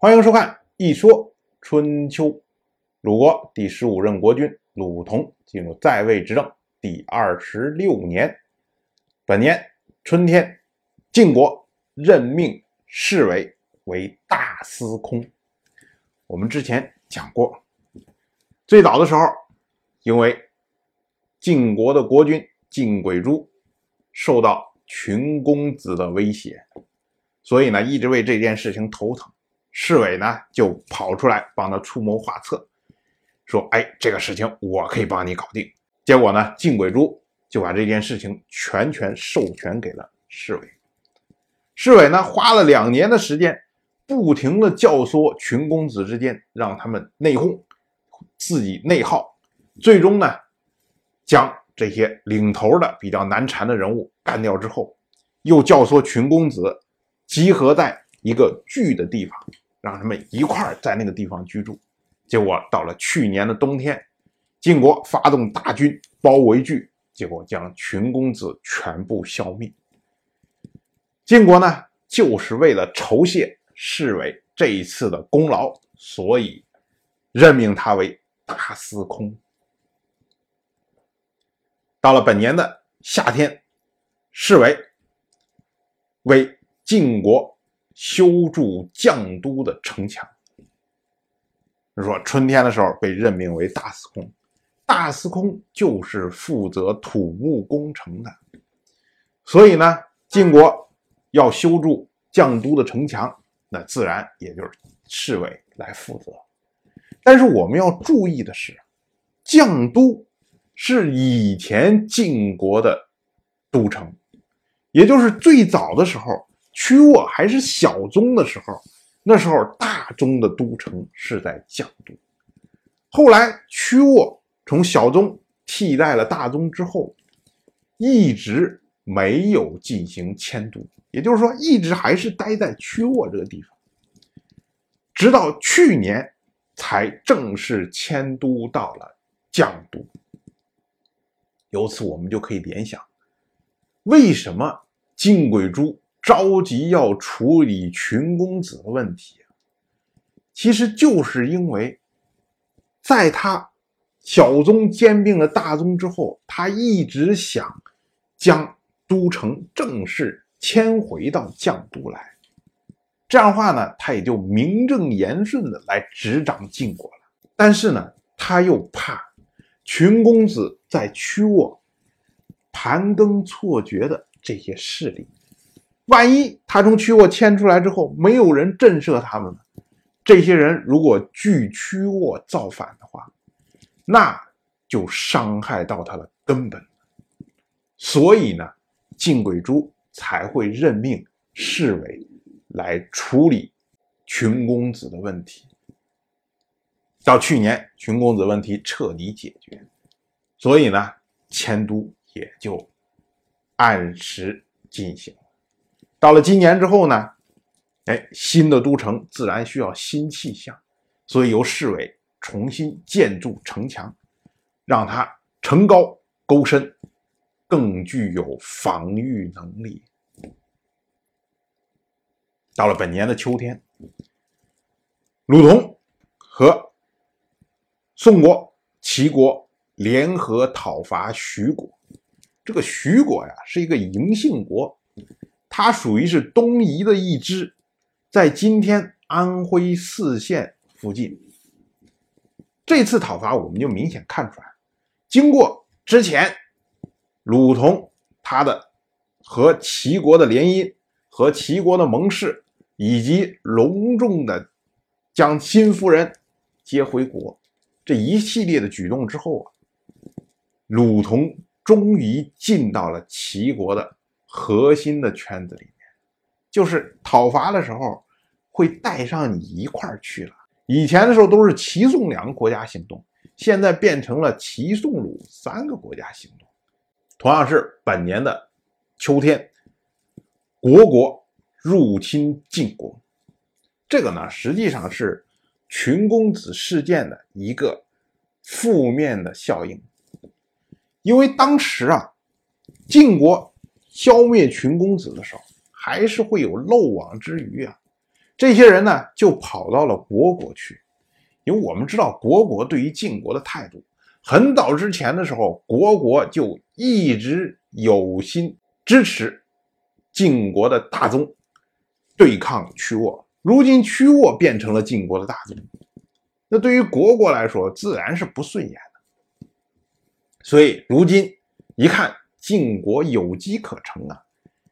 欢迎收看《一说春秋》。鲁国第十五任国君鲁同进入在位执政第二十六年，本年春天，晋国任命侍卫为大司空。我们之前讲过，最早的时候，因为晋国的国君晋轨珠受到群公子的威胁，所以呢，一直为这件事情头疼。市委呢就跑出来帮他出谋划策，说：“哎，这个事情我可以帮你搞定。”结果呢，晋轨珠就把这件事情全权授权给了市委。市委呢花了两年的时间，不停的教唆群公子之间，让他们内讧，自己内耗，最终呢，将这些领头的比较难缠的人物干掉之后，又教唆群公子集合在一个聚的地方。让他们一块儿在那个地方居住，结果到了去年的冬天，晋国发动大军包围聚，结果将群公子全部消灭。晋国呢，就是为了酬谢侍卫这一次的功劳，所以任命他为大司空。到了本年的夏天，侍卫为晋国。修筑绛都的城墙。说春天的时候被任命为大司空，大司空就是负责土木工程的，所以呢，晋国要修筑绛都的城墙，那自然也就是侍卫来负责。但是我们要注意的是，绛都是以前晋国的都城，也就是最早的时候。曲沃还是小宗的时候，那时候大宗的都城是在绛都。后来曲沃从小宗替代了大宗之后，一直没有进行迁都，也就是说，一直还是待在曲沃这个地方，直到去年才正式迁都到了绛都。由此，我们就可以联想，为什么晋轨珠？着急要处理群公子的问题，其实就是因为，在他小宗兼并了大宗之后，他一直想将都城正式迁回到绛都来，这样的话呢，他也就名正言顺的来执掌晋国了。但是呢，他又怕群公子在曲沃盘庚错节的这些势力。万一他从曲沃迁出来之后，没有人震慑他们呢，这些人如果聚曲沃造反的话，那就伤害到他的根本。所以呢，晋轨珠才会任命侍卫来处理群公子的问题。到去年，群公子问题彻底解决，所以呢，迁都也就按时进行。到了今年之后呢，哎，新的都城自然需要新气象，所以由市委重新建筑城墙，让它城高沟深，更具有防御能力。到了本年的秋天，鲁同和宋国、齐国联合讨伐徐国。这个徐国呀，是一个嬴姓国。它属于是东夷的一支，在今天安徽泗县附近。这次讨伐，我们就明显看出来，经过之前鲁同他的和齐国的联姻，和齐国的盟誓，以及隆重的将新夫人接回国这一系列的举动之后啊，鲁同终于进到了齐国的。核心的圈子里面，就是讨伐的时候会带上你一块儿去了。以前的时候都是齐宋两个国家行动，现在变成了齐宋鲁三个国家行动。同样是本年的秋天，国国入侵晋国，这个呢实际上是群公子事件的一个负面的效应，因为当时啊，晋国。消灭群公子的时候，还是会有漏网之鱼啊。这些人呢就跑到了虢国去，因为我们知道虢国对于晋国的态度，很早之前的时候，虢国就一直有心支持晋国的大宗对抗屈沃，如今屈沃变成了晋国的大宗，那对于虢国来说自然是不顺眼的，所以如今一看晋国有机可乘啊。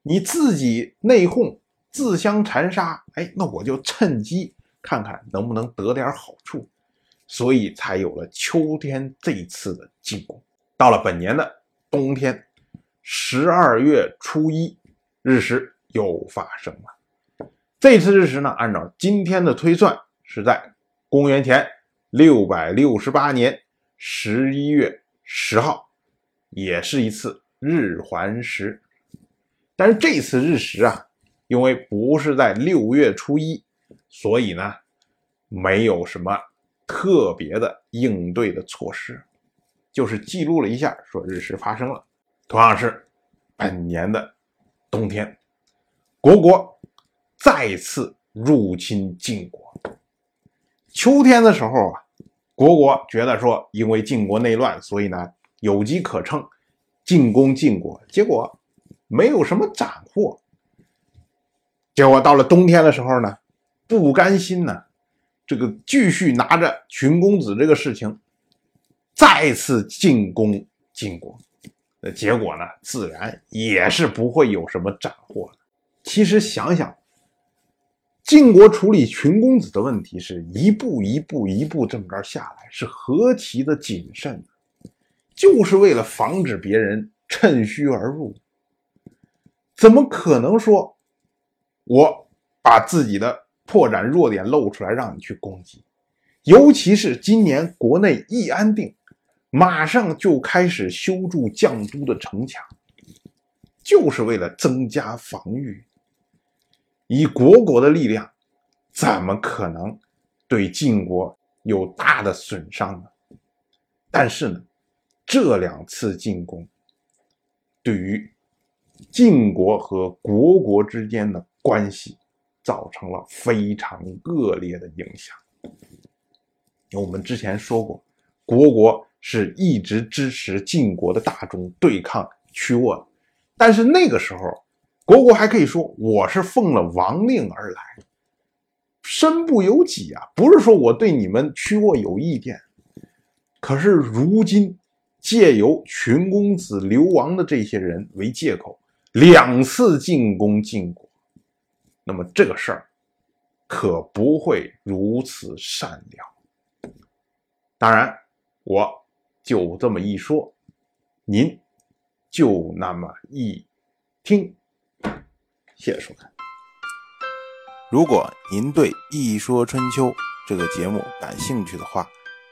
你自己内讧、自相残杀，哎，那我就趁机看看能不能得点好处，所以才有了秋天这一次的进攻。到了本年的冬天，十二月初一日食又发生了。这次日食呢，按照今天的推算，是在公元前六百六十八年十一月十号，也是一次日环食。但是这次日食啊，因为不是在六月初一，所以呢，没有什么特别的应对的措施，就是记录了一下，说日食发生了。同样是本年的冬天，国国再次入侵晋国。秋天的时候啊，国国觉得说，因为晋国内乱，所以呢有机可乘，进攻晋国，结果。没有什么斩获，结果到了冬天的时候呢，不甘心呢，这个继续拿着群公子这个事情，再次进攻晋国，那结果呢，自然也是不会有什么斩获的。其实想想，晋国处理群公子的问题是一步一步一步这么着下来，是何其的谨慎，就是为了防止别人趁虚而入。怎么可能说，我把自己的破绽弱点露出来让你去攻击？尤其是今年国内一安定，马上就开始修筑绛都的城墙，就是为了增加防御。以国国的力量，怎么可能对晋国有大的损伤呢？但是呢，这两次进攻对于。晋国和国国之间的关系造成了非常恶劣的影响。我们之前说过，国国是一直支持晋国的大众对抗屈沃，但是那个时候，国国还可以说我是奉了王令而来，身不由己啊，不是说我对你们屈沃有意见。可是如今，借由群公子流亡的这些人为借口。两次进攻晋国，那么这个事儿可不会如此善了。当然，我就这么一说，您就那么一听。谢谢收看。如果您对《一说春秋》这个节目感兴趣的话，